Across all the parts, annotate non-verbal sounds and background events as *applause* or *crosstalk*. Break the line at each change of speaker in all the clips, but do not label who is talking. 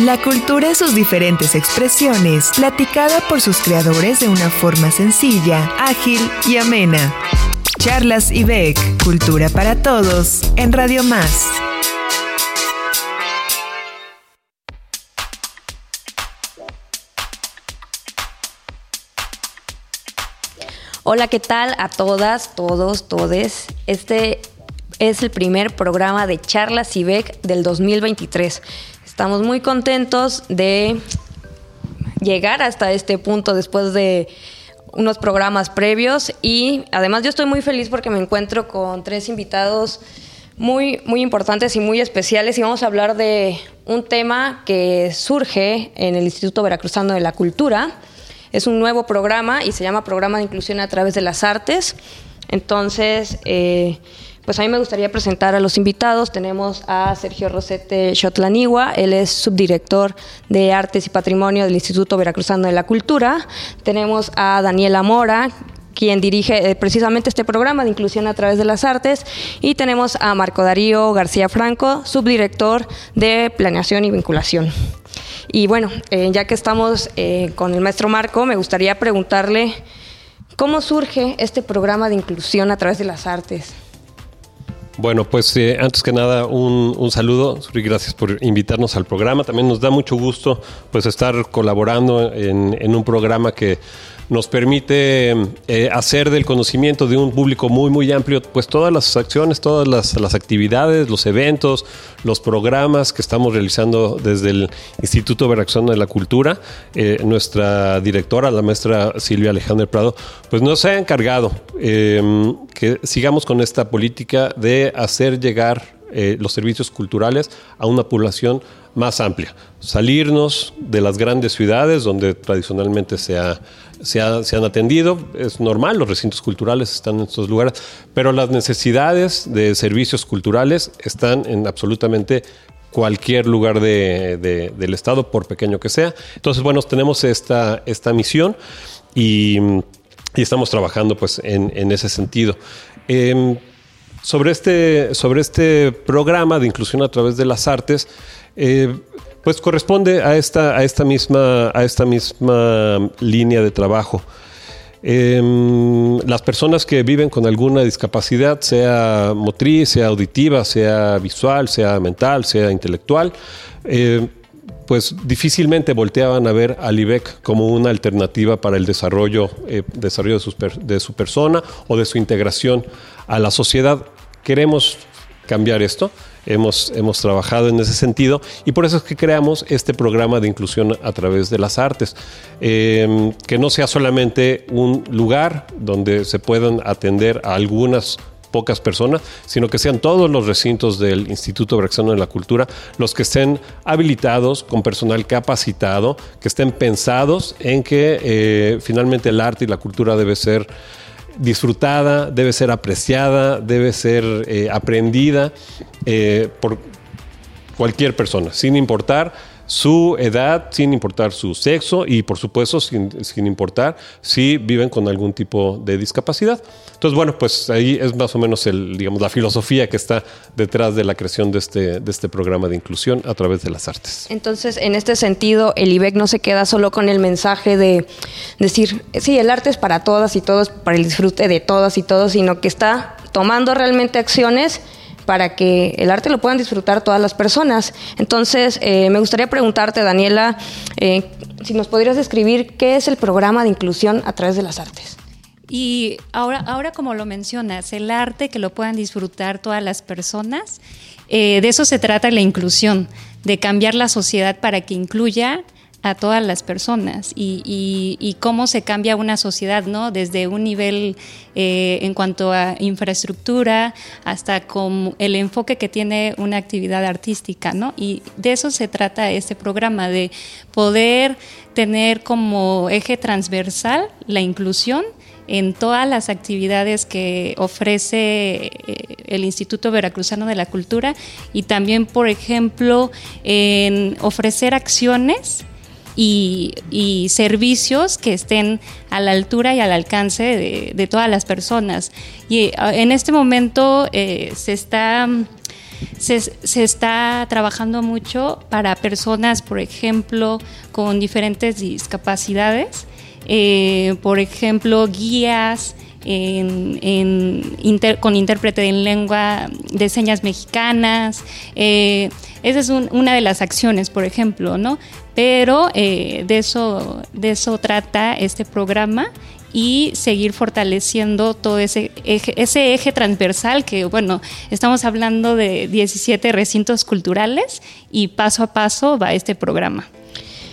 La cultura en sus diferentes expresiones, platicada por sus creadores de una forma sencilla, ágil y amena. Charlas IBEC, Cultura para Todos, en Radio Más.
Hola, ¿qué tal a todas, todos, todes? Este es el primer programa de Charlas IBEC del 2023. Estamos muy contentos de llegar hasta este punto después de unos programas previos y además yo estoy muy feliz porque me encuentro con tres invitados muy, muy importantes y muy especiales y vamos a hablar de un tema que surge en el Instituto Veracruzano de la Cultura es un nuevo programa y se llama Programa de Inclusión a través de las Artes. Entonces, eh, pues a mí me gustaría presentar a los invitados. Tenemos a Sergio Rosete Xotlaniwa, él es subdirector de Artes y Patrimonio del Instituto Veracruzano de la Cultura. Tenemos a Daniela Mora, quien dirige eh, precisamente este programa de inclusión a través de las artes. Y tenemos a Marco Darío García Franco, subdirector de Planeación y Vinculación. Y bueno, eh, ya que estamos eh, con el maestro Marco, me gustaría preguntarle cómo surge este programa de inclusión a través de las artes.
Bueno, pues eh, antes que nada un, saludo y gracias por invitarnos al programa. También nos da mucho gusto pues estar colaborando en un programa que nos permite eh, hacer del conocimiento de un público muy, muy amplio, pues todas las acciones, todas las, actividades, los eventos, los programas que estamos realizando desde el Instituto Veracruzano de la Cultura. Eh, nuestra directora, la maestra Silvia Alejandra Prado, pues nos ha encargado em, que sigamos con esta política de hacer llegar eh, los servicios culturales a una población más amplia. Salirnos de las grandes ciudades donde tradicionalmente se ha se, han atendido, es normal, los recintos culturales están en estos lugares, pero las necesidades de servicios culturales están en absolutamente cualquier lugar del Estado, por pequeño que sea. Entonces, bueno, tenemos esta, esta misión y, estamos trabajando pues, en, ese sentido. Em, sobre, este, sobre este programa de inclusión a través de las artes, eh, pues corresponde a esta, a esta, misma, a esta misma línea de trabajo. Em, las personas que viven con alguna discapacidad, sea motriz, sea auditiva, sea visual, sea mental, sea intelectual, eh, pues difícilmente volteaban a ver al IBEC como una alternativa para el desarrollo, eh, desarrollo de su persona o de su integración a la sociedad. Queremos cambiar esto Hemos, hemos trabajado en ese sentido. Y por eso es que creamos este programa de inclusión a través de las artes, em, que no sea solamente un lugar donde se puedan atender a algunas pocas personas, sino que sean todos los recintos del Instituto Veracruzano de la Cultura los que estén habilitados con personal capacitado, que estén pensados en que eh, finalmente el arte y la cultura debe ser disfrutada, debe ser apreciada, debe ser eh, aprendida eh, por cualquier persona, sin importar su edad, sin importar su sexo y por supuesto sin, importar si viven con algún tipo de discapacidad. Entonces, bueno, pues ahí es más o menos el, digamos, la filosofía que está detrás de la creación de este, de este programa de inclusión a través de las artes.
Entonces, en este sentido, el IBEC no se queda solo con el mensaje de decir, sí, el arte es para todas y todos, para el disfrute de todas y todos, sino que está tomando realmente acciones para que el arte lo puedan disfrutar todas las personas. Entonces, eh, me gustaría preguntarte, Daniela, eh, si nos podrías describir qué es el programa de inclusión a través de las artes.
Y ahora, ahora como lo mencionas, el arte que lo puedan disfrutar todas las personas, eh, de eso se trata la inclusión, de cambiar la sociedad para que incluya a todas las personas y, cómo se cambia una sociedad, ¿no? Desde un nivel eh, en cuanto a infraestructura hasta con el enfoque que tiene una actividad artística, ¿no? Y de eso se trata este programa, de poder tener como eje transversal la inclusión en todas las actividades que ofrece eh, el Instituto Veracruzano de la Cultura y también, por ejemplo, en ofrecer acciones y, servicios que estén a la altura y al alcance de, todas las personas. Y ah, en este momento eh, se está se, está trabajando mucho para personas, por ejemplo, con diferentes discapacidades, eh, por ejemplo, guías, con intérprete en lengua de señas mexicanas. Eh, esa es una de las acciones, por ejemplo, ¿no? Pero eh, de, eso, de eso trata este programa y seguir fortaleciendo todo ese eje, ese eje transversal que, bueno, estamos hablando de 17 recintos culturales y paso a paso va este programa.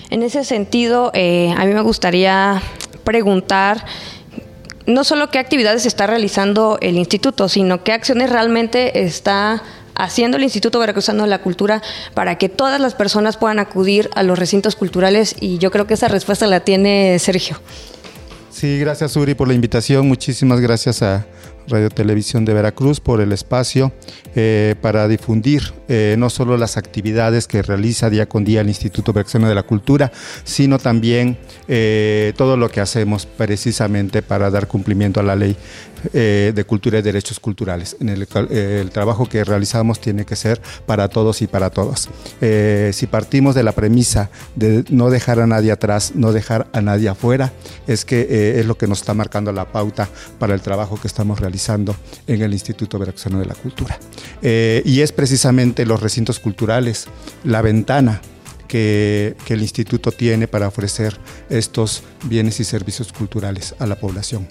En ese sentido, eh, a mí me gustaría preguntar no solo qué actividades está realizando el instituto, sino qué acciones realmente está haciendo el Instituto Veracruzano de la Cultura para que todas las personas puedan acudir a los recintos culturales y yo creo que esa respuesta la tiene Sergio.
Sí, gracias Uri por la invitación, muchísimas gracias a Radio Televisión de Veracruz por el espacio eh, para difundir eh, no solo las actividades que realiza día con día el Instituto Veracruzano de la Cultura, sino también eh, todo lo que hacemos precisamente para dar cumplimiento a la ley de cultura y derechos culturales. En el, el, trabajo que realizamos tiene que ser para todos y para todas. Si partimos de la premisa de no dejar a nadie atrás, no dejar a nadie afuera, es que es lo que nos está marcando la pauta para el trabajo que estamos realizando en el Instituto Veracruzano de la Cultura. y es precisamente los recintos culturales, la ventana que, que, el instituto tiene para ofrecer estos bienes y servicios culturales a la población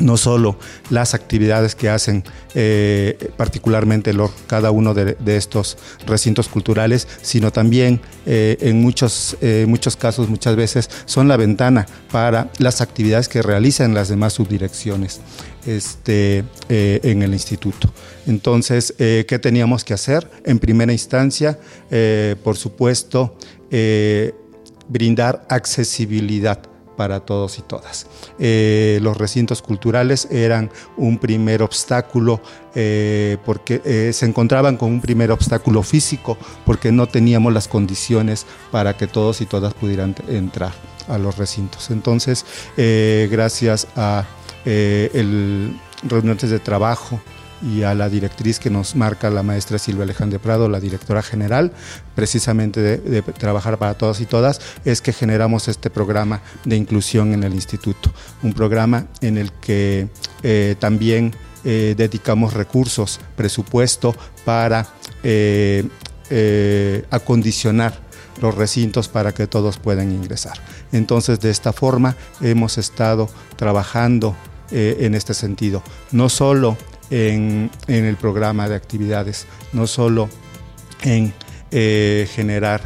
no solo las actividades que hacen eh, particularmente cada uno de, estos recintos culturales, sino también eh, en muchos, eh, muchos casos, muchas veces, son la ventana para las actividades que realizan las demás subdirecciones este, en el instituto. Entonces, ¿qué teníamos que hacer? En primera instancia, por supuesto, brindar accesibilidad para todos y todas. Eh, los recintos culturales eran un primer obstáculo eh, porque eh, se encontraban con un primer obstáculo físico porque no teníamos las condiciones para que todos y todas pudieran entrar a los recintos. Entonces, gracias a el reuniones de trabajo, y a la directriz que nos marca la maestra Silvia Alejandra Prado, la directora general, precisamente de, trabajar para todos y todas, es que generamos este programa de inclusión en el instituto. Un programa en el que eh, también eh, dedicamos recursos, presupuesto para eh, acondicionar los recintos para que todos puedan ingresar. Entonces, de esta forma hemos estado trabajando en este sentido, no solo en, el programa de actividades, no solo en eh, generar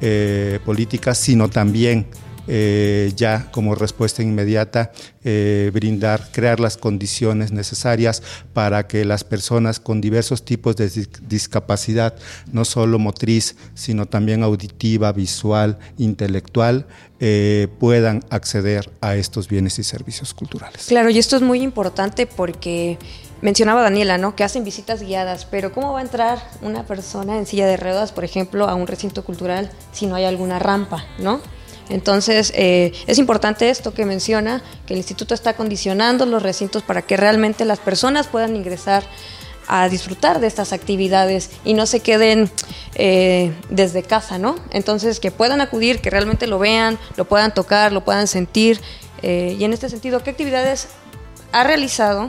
eh, políticas, sino también eh, ya como respuesta inmediata brindar, crear las condiciones necesarias para que las personas con diversos tipos de discapacidad, no solo motriz, sino también auditiva, visual, intelectual, puedan acceder a estos bienes y servicios culturales.
Claro, y esto es muy importante porque mencionaba Daniela, ¿no? Que hacen visitas guiadas, pero ¿cómo va a entrar una persona en silla de ruedas, por ejemplo, a un recinto cultural si no hay alguna rampa, ¿no? Entonces, eh, es importante esto que menciona, que el instituto está condicionando los recintos para que realmente las personas puedan ingresar a disfrutar de estas actividades y no se queden eh, desde casa, ¿no? Entonces, que puedan acudir, que realmente lo vean, lo puedan tocar, lo puedan sentir. Eh, y en este sentido, ¿qué actividades ha realizado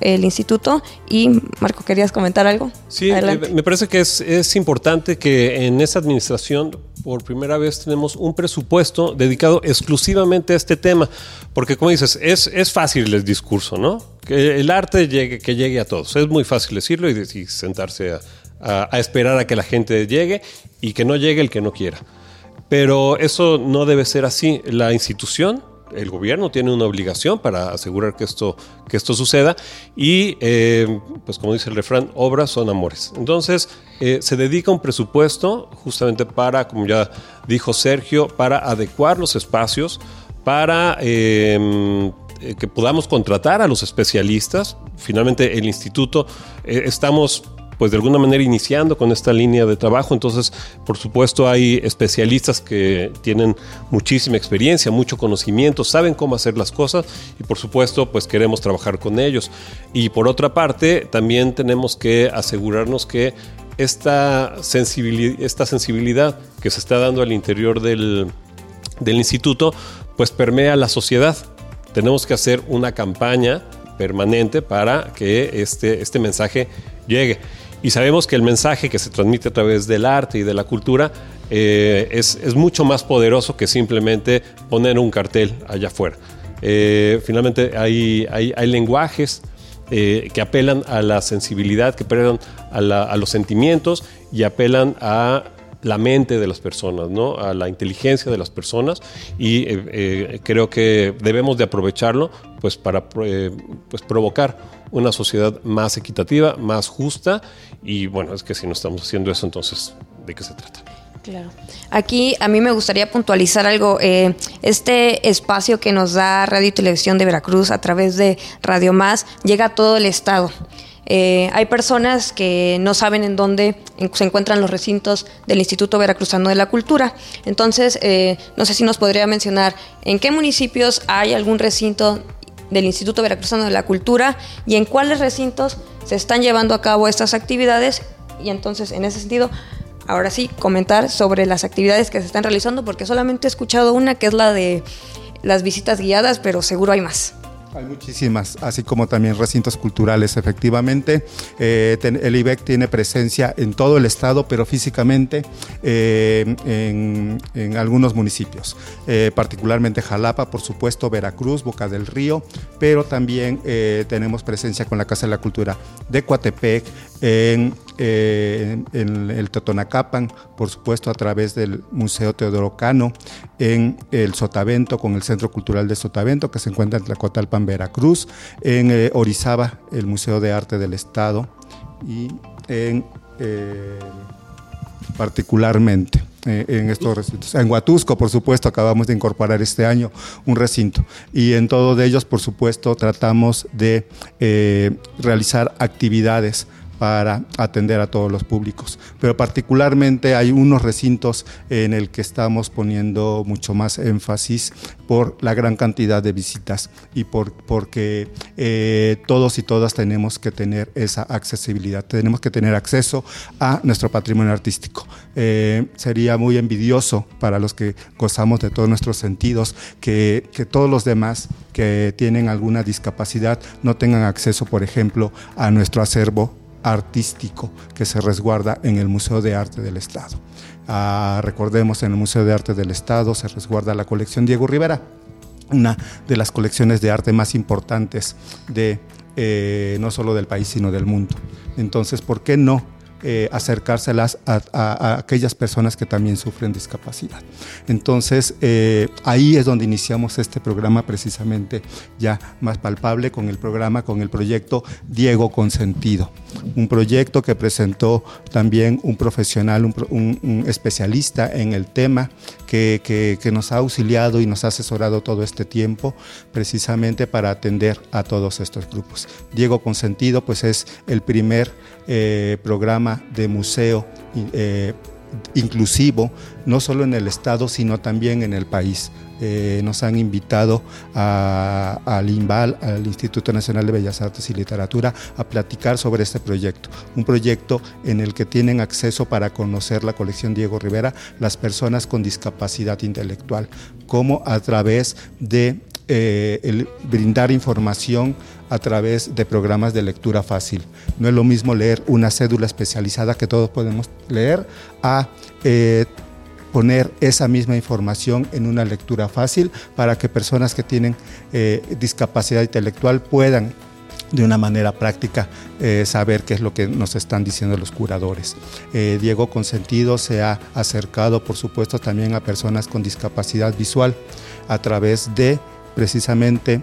el instituto. Y Marco, ¿querías comentar algo?
Sí, eh, me parece que es, es importante que en esta administración por primera vez tenemos un presupuesto dedicado exclusivamente a este tema, porque como dices, es, es fácil el discurso, ¿no? Que el arte llegue, que llegue a todos. Es muy fácil decirlo y, sentarse a, a esperar a que la gente llegue y que no llegue el que no quiera. Pero eso no debe ser así. La institución el gobierno tiene una obligación para asegurar que esto, que esto suceda y, eh, pues como dice el refrán, obras son amores. Entonces, eh, se dedica un presupuesto justamente para, como ya dijo Sergio, para adecuar los espacios, para em, eh, que podamos contratar a los especialistas. Finalmente, el instituto, estamos pues de alguna manera iniciando con esta línea de trabajo. Entonces, por supuesto, hay especialistas que tienen muchísima experiencia, mucho conocimiento, saben cómo hacer las cosas y por supuesto, pues queremos trabajar con ellos. Y por otra parte, también tenemos que asegurarnos que esta sensibilidad, esta sensibilidad que se está dando al interior del, del instituto, pues permea la sociedad. Tenemos que hacer una campaña permanente para que este, este mensaje llegue. Y sabemos que el mensaje que se transmite a través del arte y de la cultura eh, es, es, mucho más poderoso que simplemente poner un cartel allá afuera. Eh, finalmente hay, hay, hay lenguajes eh, que apelan a la sensibilidad, que apelan a, los sentimientos y apelan a la mente de las personas, ¿no? a la inteligencia de las personas y eh, eh, creo que debemos de aprovecharlo pues, para eh, pues, provocar una sociedad más equitativa, más justa y bueno, es que si no estamos haciendo eso, entonces, ¿de qué se trata?
Claro. Aquí a mí me gustaría puntualizar algo. Eh, este espacio que nos da Radio y Televisión de Veracruz a través de Radio Más llega a todo el estado. Eh, hay personas que no saben en dónde se encuentran los recintos del Instituto Veracruzano de la Cultura. Entonces, eh, no sé si nos podría mencionar en qué municipios hay algún recinto del Instituto Veracruzano de la Cultura y en cuáles recintos se están llevando a cabo estas actividades. Y entonces, en ese sentido, ahora sí, comentar sobre las actividades que se están realizando, porque solamente he escuchado una, que es la de las visitas guiadas, pero seguro hay más.
Hay muchísimas, así como también recintos culturales, efectivamente. Eh, el IBEC tiene presencia en todo el estado, pero físicamente eh, en, en, algunos municipios, eh, particularmente Jalapa, por supuesto, Veracruz, Boca del Río, pero también tenemos presencia con la Casa de la Cultura de Coatepec, en, en, en, el Totonacapan, por supuesto a través del Museo Teodoro Cano, en el Sotavento con el Centro Cultural de Sotavento que se encuentra en Tlacotalpan, Veracruz, en eh, Orizaba, el Museo de Arte del Estado y en eh, particularmente eh, en estos recintos. En Huatusco, por supuesto, acabamos de incorporar este año un recinto y en todos ellos, por supuesto, tratamos de eh, realizar actividades para atender a todos los públicos. Pero particularmente hay unos recintos en el que estamos poniendo mucho más énfasis por la gran cantidad de visitas y por, porque eh, todos y todas tenemos que tener esa accesibilidad, tenemos que tener acceso a nuestro patrimonio artístico. Eh, sería muy envidioso para los que gozamos de todos nuestros sentidos que, que todos los demás que tienen alguna discapacidad no tengan acceso, por ejemplo, a nuestro acervo artístico que se resguarda en el Museo de Arte del Estado. Ah, recordemos, en el Museo de Arte del Estado se resguarda la colección Diego Rivera, una de las colecciones de arte más importantes de eh, no solo del país, sino del mundo. Entonces, ¿por qué no eh, acercárselas a, aquellas personas que también sufren discapacidad. Entonces, eh, ahí es donde iniciamos este programa precisamente ya más palpable con el programa, con el proyecto Diego Consentido, un proyecto que presentó también un profesional, un, especialista en el tema que, que, que nos ha auxiliado y nos ha asesorado todo este tiempo precisamente para atender a todos estos grupos. Diego Consentido, pues es el primer eh, programa de museo eh, inclusivo, no solo en el Estado, sino también en el país. Eh, nos han invitado al INVAL, al Instituto Nacional de Bellas Artes y Literatura, a platicar sobre este proyecto. Un proyecto en el que tienen acceso para conocer la colección Diego Rivera las personas con discapacidad intelectual, como a través de eh, el brindar información a través de programas de lectura fácil. No es lo mismo leer una cédula especializada que todos podemos leer a eh, poner esa misma información en una lectura fácil para que personas que tienen eh, discapacidad intelectual puedan de una manera práctica eh, saber qué es lo que nos están diciendo los curadores. Eh, Diego Consentido se ha acercado, por supuesto, también a personas con discapacidad visual a través de precisamente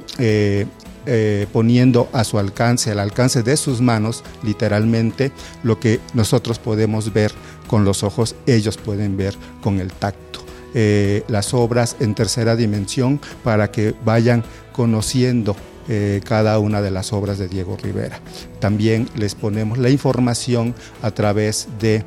eh, poniendo a su alcance, al alcance de sus manos, literalmente, lo que nosotros podemos ver con los ojos, ellos pueden ver con el tacto. Eh, las obras en tercera dimensión para que vayan conociendo eh, cada una de las obras de Diego Rivera. También les ponemos la información a través de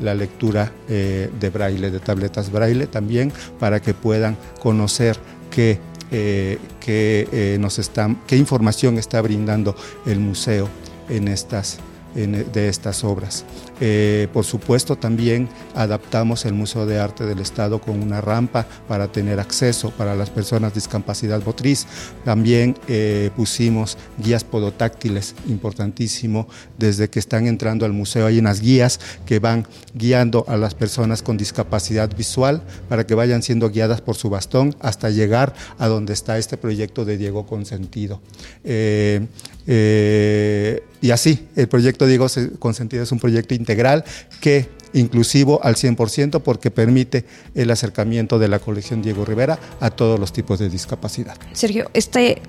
la lectura de braille, de tabletas braille también, para que puedan conocer qué, eh, qué, nos están, qué información está brindando el museo en estas, en, de estas obras. Eh, por supuesto, también adaptamos el Museo de Arte del Estado con una rampa para tener acceso para las personas de discapacidad motriz. También eh, pusimos guías podotáctiles, importantísimo, desde que están entrando al museo hay unas guías que van guiando a las personas con discapacidad visual para que vayan siendo guiadas por su bastón hasta llegar a donde está este proyecto de Diego Consentido. Eh, y así, el proyecto Diego Consentido es un proyecto integral que inclusivo al 100% porque permite el acercamiento de la colección Diego Rivera a todos los tipos de discapacidad.
Sergio, este,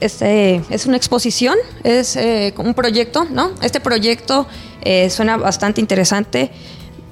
este es una exposición, es eh, un proyecto, ¿no? Este proyecto eh, suena bastante interesante.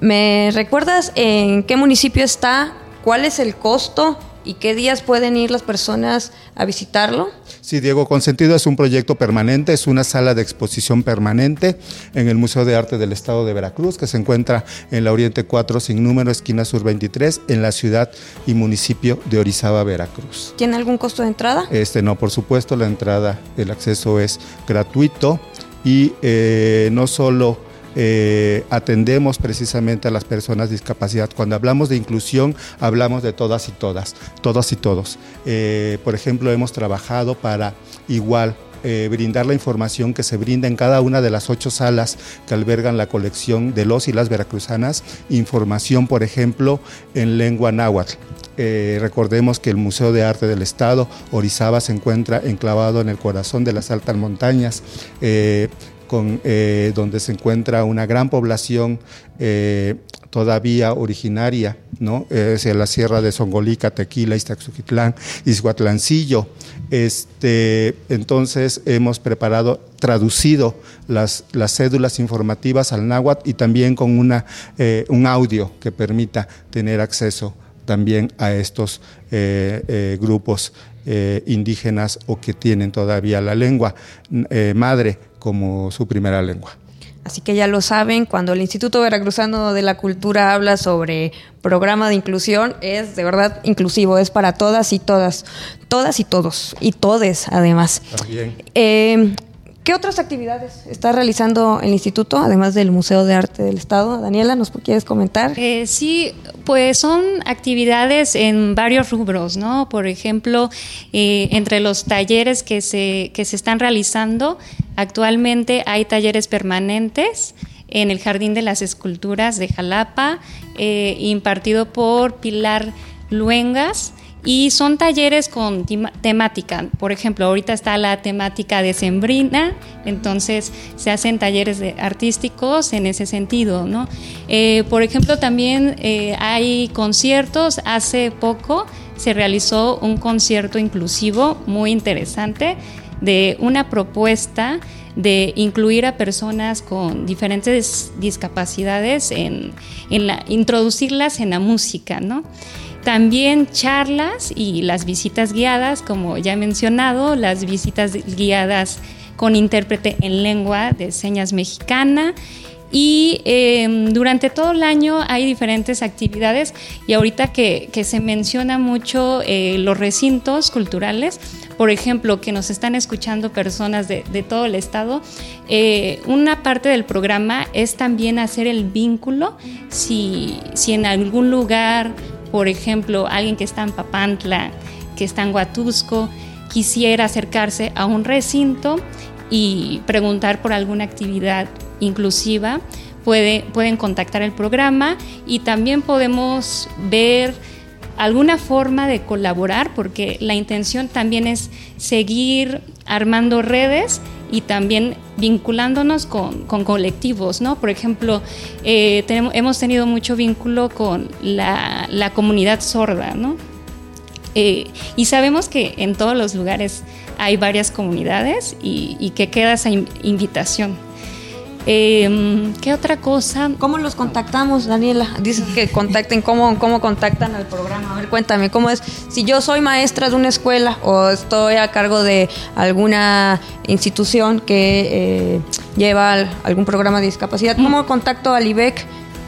¿Me recuerdas en qué municipio está? ¿Cuál es el costo? ¿Y qué días pueden ir las personas a visitarlo?
Sí, Diego Consentido es un proyecto permanente, es una sala de exposición permanente en el Museo de Arte del Estado de Veracruz, que se encuentra en la Oriente 4 sin número, esquina sur 23, en la ciudad y municipio de Orizaba, Veracruz.
¿Tiene algún costo de entrada?
Este no, por supuesto, la entrada, el acceso es gratuito y eh, no solo eh, atendemos precisamente a las personas de discapacidad. Cuando hablamos de inclusión, hablamos de todas y todas, todas y todos. Eh, por ejemplo, hemos trabajado para igual eh, brindar la información que se brinda en cada una de las ocho salas que albergan la colección de los y las veracruzanas, información, por ejemplo, en lengua náhuatl. recordemos que el Museo de Arte del Estado, Orizaba, se encuentra enclavado en el corazón de las altas montañas. Donde se encuentra una gran población eh, todavía originaria, ¿no? hacia la sierra de Songolica, Tequila, Iztaxuquitlán, Izhuatlancillo. Este, entonces hemos preparado, traducido las, las cédulas informativas al náhuatl y también con una, eh, un audio que permita tener acceso también a estos grupos indígenas o que tienen todavía la lengua madre como su primera lengua.
Así que ya lo saben, cuando el Instituto Veracruzano de la Cultura habla sobre programa de inclusión, es de verdad inclusivo, es para todas y todas, todas y todos, y todes además. También. Eh, ¿Qué otras actividades está realizando el instituto, además del Museo de Arte del Estado? Daniela, ¿nos quieres comentar?
Eh, sí, pues son actividades en varios rubros, ¿no? Por ejemplo, eh, entre los talleres que se, que se están realizando, actualmente hay talleres permanentes en el Jardín de las Esculturas de Jalapa, eh, impartido por Pilar Luengas. Y son talleres con temática. Por ejemplo, ahorita está la temática de Sembrina, entonces se hacen talleres artísticos en ese sentido, ¿no? Eh, por ejemplo, también eh, hay conciertos. Hace poco se realizó un concierto inclusivo muy interesante de una propuesta de incluir a personas con diferentes discapacidades en, en la, introducirlas en la música, ¿no? También charlas y las visitas guiadas, como ya he mencionado, las visitas guiadas con intérprete en lengua de señas mexicana. Y em, durante todo el año hay diferentes actividades y ahorita que, se menciona mucho eh, los recintos culturales, por ejemplo, que nos están escuchando personas de, todo el estado, eh, una parte del programa es también hacer el vínculo si, si en algún lugar por ejemplo, alguien que está en Papantla, que está en Huatusco, quisiera acercarse a un recinto y preguntar por alguna actividad inclusiva, puede, pueden contactar el programa y también podemos ver alguna forma de colaborar, porque la intención también es seguir armando redes y también vinculándonos con, colectivos, ¿no? Por ejemplo, eh, hemos tenido mucho vínculo con la, comunidad sorda, ¿no? Eh, y sabemos que en todos los lugares hay varias comunidades y, y que queda esa invitación. Eh, ¿Qué otra cosa?
¿Cómo los contactamos, Daniela? Dices que contacten, ¿cómo, ¿cómo contactan al programa? A ver, cuéntame, ¿cómo es? Si yo soy maestra de una escuela o estoy a cargo de alguna institución que eh, lleva algún programa de discapacidad, ¿cómo contacto al IBEC?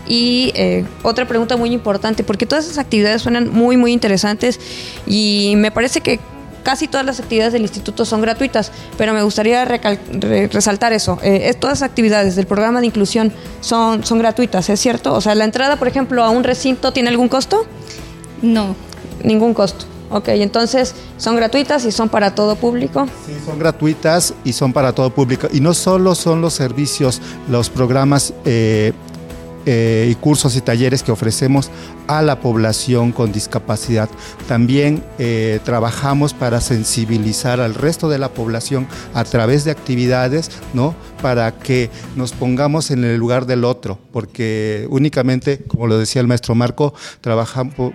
Y eh, otra pregunta muy importante, porque todas esas actividades suenan muy, muy interesantes y me parece que casi todas las actividades del instituto son gratuitas, pero me gustaría resaltar eso. Eh, todas las actividades del programa de inclusión son, son gratuitas, ¿es cierto? O sea, la entrada, por ejemplo, a un recinto tiene algún costo?
No.
Ningún costo. Ok, entonces son gratuitas y son para todo público.
Sí, son gratuitas y son para todo público. Y no solo son los servicios, los programas eh, eh, y cursos y talleres que ofrecemos a la población con discapacidad. También eh, trabajamos para sensibilizar al resto de la población a través de actividades, ¿no? Para que nos pongamos en el lugar del otro, porque únicamente, como lo decía el maestro Marco,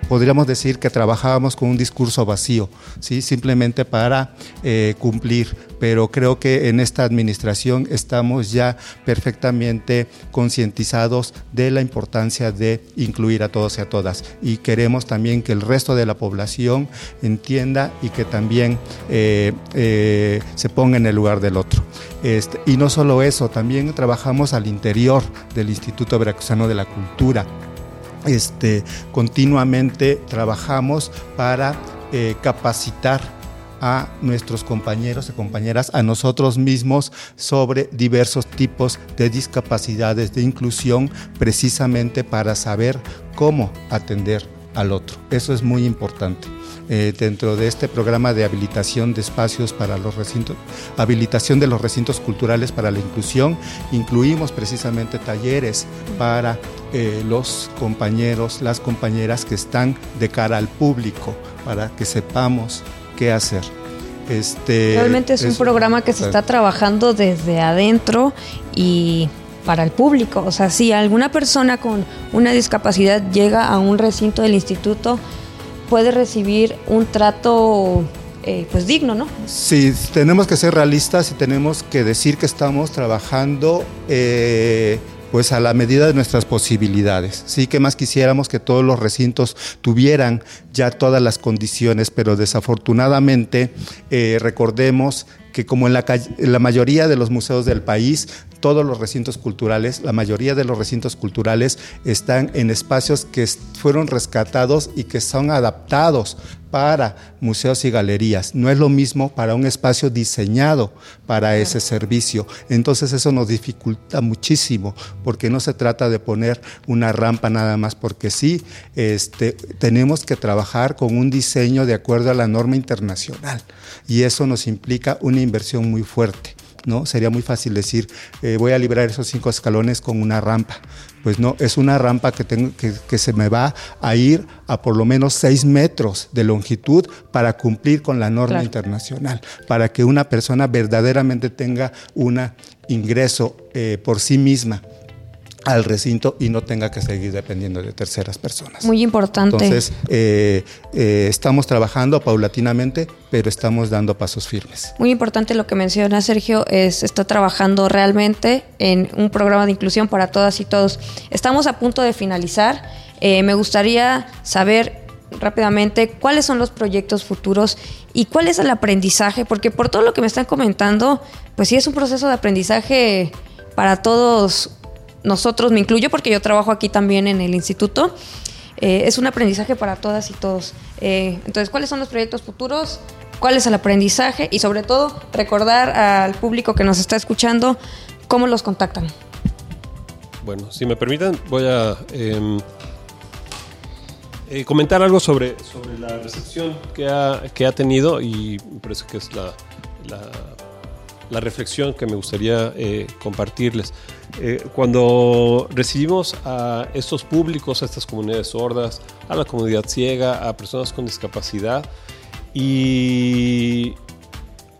podríamos decir que trabajábamos con un discurso vacío, ¿sí? Simplemente para eh, cumplir, pero creo que en esta administración estamos ya perfectamente concientizados de la importancia de incluir a todos y a todas y queremos también que el resto de la población entienda y que también eh, eh, se ponga en el lugar del otro. Este, y no solo eso, también trabajamos al interior del Instituto Veracruzano de la Cultura. Este, continuamente trabajamos para eh, capacitar a nuestros compañeros y compañeras, a nosotros mismos sobre diversos tipos de discapacidades de inclusión, precisamente para saber cómo atender al otro. Eso es muy importante. Eh, dentro de este programa de habilitación de espacios para los recintos, habilitación de los recintos culturales para la inclusión, incluimos precisamente talleres para eh, los compañeros, las compañeras que están de cara al público, para que sepamos qué hacer.
Este, Realmente es, un programa que se está trabajando desde adentro y para el público. O sea, si alguna persona con una discapacidad llega a un recinto del instituto, puede recibir un trato eh, pues digno, ¿no?
Sí, tenemos que ser realistas y tenemos que decir que estamos trabajando eh, pues a la medida de nuestras posibilidades. Sí que más quisiéramos que todos los recintos tuvieran ya todas las condiciones, pero desafortunadamente eh, recordemos que como en la, en la, mayoría de los museos del país, todos los recintos culturales, la mayoría de los recintos culturales están en espacios que fueron rescatados y que son adaptados para museos y galerías. No es lo mismo para un espacio diseñado para ese servicio. Entonces eso nos dificulta muchísimo porque no se trata de poner una rampa nada más porque sí, este, tenemos que trabajar con un diseño de acuerdo a la norma internacional y eso nos implica una inversión muy fuerte. ¿no? Sería muy fácil decir, eh, voy a liberar esos cinco escalones con una rampa. Pues no, es una rampa que, tengo, que, se me va a ir a por lo menos seis metros de longitud para cumplir con la norma internacional, para que una persona verdaderamente tenga un ingreso eh, por sí misma al recinto y no tenga que seguir dependiendo de terceras personas.
Muy importante.
Entonces, eh, eh, estamos trabajando paulatinamente, pero estamos dando pasos firmes.
Muy importante lo que menciona Sergio, es está trabajando realmente en un programa de inclusión para todas y todos. Estamos a punto de finalizar. Eh, me gustaría saber rápidamente cuáles son los proyectos futuros y cuál es el aprendizaje, porque por todo lo que me están comentando, pues sí es un proceso de aprendizaje para todos nosotros, me incluyo porque yo trabajo aquí también en el instituto, eh, es un aprendizaje para todas y todos. Eh, entonces, ¿cuáles son los proyectos futuros? ¿Cuál es el aprendizaje? Y sobre todo, recordar al público que nos está escuchando cómo los contactan.
Bueno, si me permiten, voy a em, eh, comentar algo sobre, sobre la recepción que ha, que ha tenido y me parece que es la, la, reflexión que me gustaría compartirles. Eh, cuando recibimos a estos públicos, a estas comunidades sordas, a la comunidad ciega, a personas con discapacidad y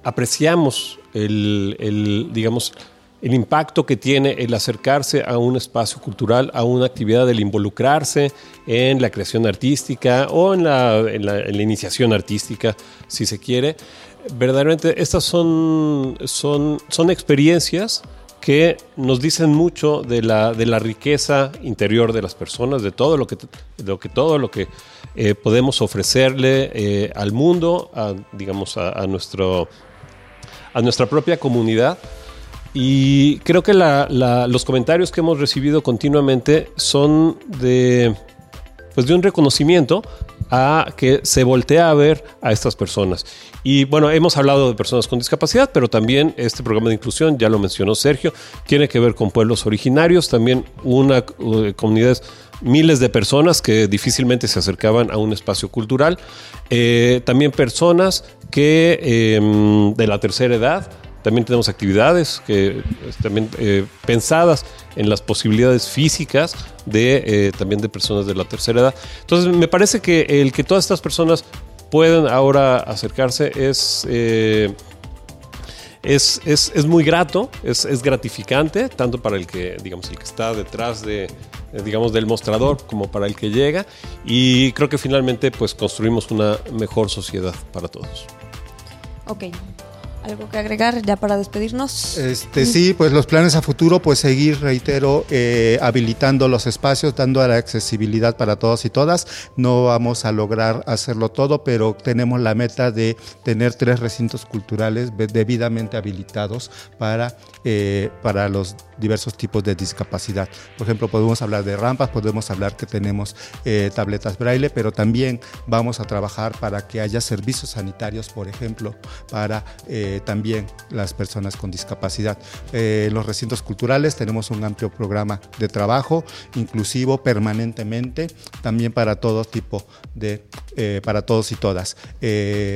apreciamos el, digamos, el impacto que tiene el acercarse a un espacio cultural, a una actividad, el involucrarse en la creación artística o en la, en la, iniciación artística, si se quiere. Verdaderamente, estas son, son, son experiencias que nos dicen mucho de la, de la riqueza interior de las personas, de todo lo que, lo que, todo lo que eh, podemos ofrecerle eh, al mundo, a, digamos, a, nuestro, a nuestra propia comunidad. Y creo que los comentarios que hemos recibido continuamente son de, pues de un reconocimiento a que se voltee a ver a estas personas. Y bueno, hemos hablado de personas con discapacidad, pero también este programa de inclusión, ya lo mencionó Sergio, tiene que ver con pueblos originarios, también una uh, comunidad miles de personas que difícilmente se acercaban a un espacio cultural, eh, también personas que em, de la tercera edad, también tenemos actividades que también eh, pensadas en las posibilidades físicas de eh, también de personas de la tercera edad. Entonces me parece que el que todas estas personas puedan ahora acercarse es eh, es, es, es, muy grato, es, es, gratificante, tanto para el que, digamos, el que está detrás de, digamos, del mostrador como para el que llega. Y creo que finalmente, pues, construimos una mejor sociedad para todos.
Ok, ¿Algo que agregar ya para despedirnos?
Este, sí, pues los planes a futuro, pues seguir, reitero, eh, habilitando los espacios, dando la accesibilidad para todos y todas. No vamos a lograr hacerlo todo, pero tenemos la meta de tener tres recintos culturales debidamente habilitados para, eh, para los diversos tipos de discapacidad. Por ejemplo, podemos hablar de rampas, podemos hablar que tenemos eh, tabletas braille, pero también vamos a trabajar para que haya servicios sanitarios, por ejemplo, para eh, también las personas con discapacidad. Eh, en los recintos culturales tenemos un amplio programa de trabajo inclusivo permanentemente, también para todo tipo de, para todos y todas.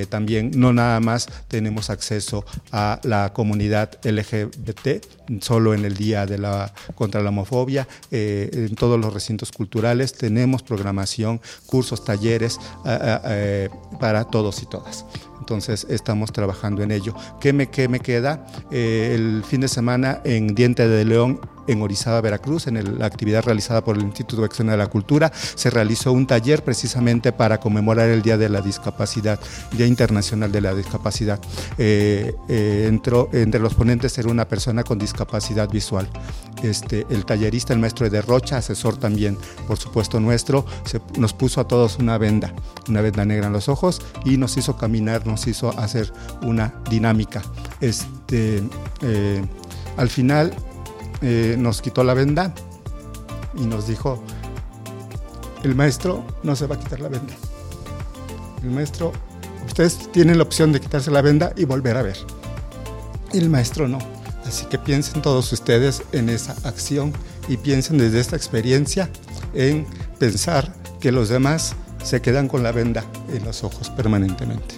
también no nada más tenemos acceso a la comunidad LGBT solo en el día de la, contra la homofobia. Eh, en todos los recintos culturales tenemos programación, cursos, talleres eh, para todos y todas. Entonces estamos trabajando en ello. ¿Qué me, qué me queda? Eh, el fin de semana en Diente de León en Orizaba, Veracruz, en la actividad realizada por el Instituto de Acción de la Cultura, se realizó un taller precisamente para conmemorar el Día de la Discapacidad, Día Internacional de la Discapacidad. Eh, eh, entró, entre los ponentes era una persona con discapacidad visual. Este, el tallerista, el maestro de Rocha, asesor también, por supuesto nuestro, nos puso a todos una venda, una venda negra en los ojos y nos hizo caminar, nos hizo hacer una dinámica. Este, eh, al final eh, nos quitó la venda y nos dijo, el maestro no se va a quitar la venda. El maestro, ustedes tienen la opción de quitarse la venda y volver a ver. El maestro no. Así que piensen todos ustedes en esa acción y piensen desde esta experiencia en pensar que los demás se quedan con la venda en los ojos permanentemente.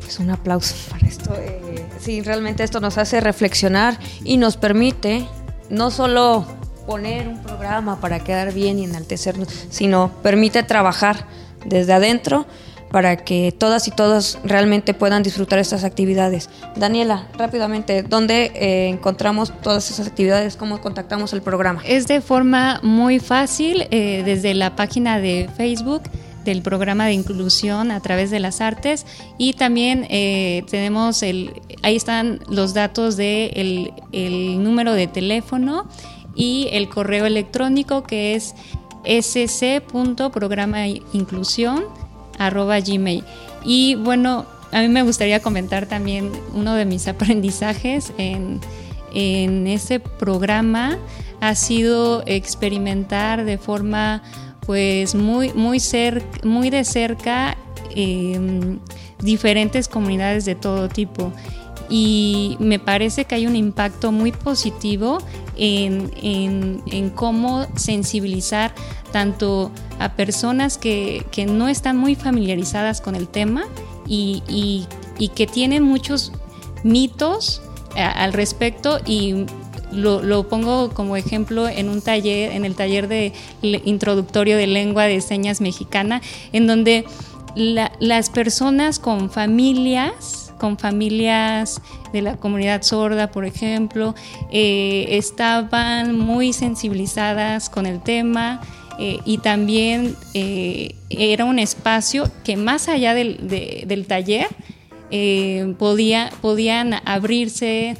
Pues un aplauso para esto. Eh, sí, realmente esto nos hace reflexionar y nos permite no solo poner un programa para quedar bien y enaltecernos, sino permite trabajar desde adentro para que todas y todos realmente puedan disfrutar estas actividades. Daniela, rápidamente, ¿dónde eh, encontramos todas esas actividades? ¿Cómo contactamos el programa?
Es de forma muy fácil eh, desde la página de Facebook del programa de inclusión a través de las artes y también eh, tenemos el ahí están los datos de el, número de teléfono y el correo electrónico que es sc.programa-inclusión arroba gmail. Y bueno, a mí me gustaría comentar también uno de mis *laughs* aprendizajes en, en ese programa ha sido experimentar de forma pues muy, muy, muy de cerca em, diferentes comunidades de todo tipo. Y me parece que hay un impacto muy positivo en, en cómo sensibilizar tanto a personas que, no están muy familiarizadas con el tema y, que tienen muchos mitos eh, al respecto y lo, pongo como ejemplo en un taller, en el taller de introductorio de lengua de señas mexicana, en donde las personas con familias, con familias de la comunidad sorda, por ejemplo, eh, estaban muy sensibilizadas con el tema eh, y también eh, era un espacio que más allá del, taller eh, podía, podían abrirse,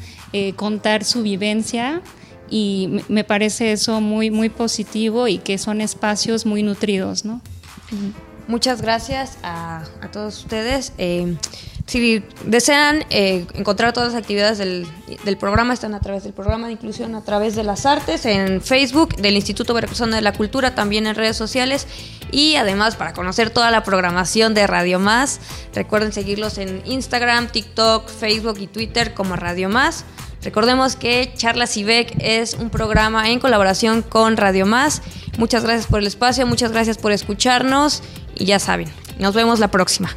contar su vivencia y me parece eso muy, muy positivo y que son espacios muy nutridos. ¿no?
Muchas gracias a, todos ustedes si desean eh, encontrar todas las actividades del, del, programa, están a través del programa de inclusión, a través de las artes, en Facebook, del Instituto Veracruzano de la Cultura, también en redes sociales. Y además, para conocer toda la programación de Radio Más, recuerden seguirlos en Instagram, TikTok, Facebook y Twitter como Radio Más. Recordemos que Charlas IBEC es un programa en colaboración con Radio Más. Muchas gracias por el espacio, muchas gracias por escucharnos y ya saben, nos vemos la próxima.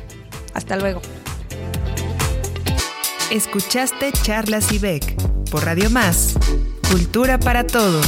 Hasta luego.
Escuchaste Charlas IBEC por Radio Más, Cultura para Todos.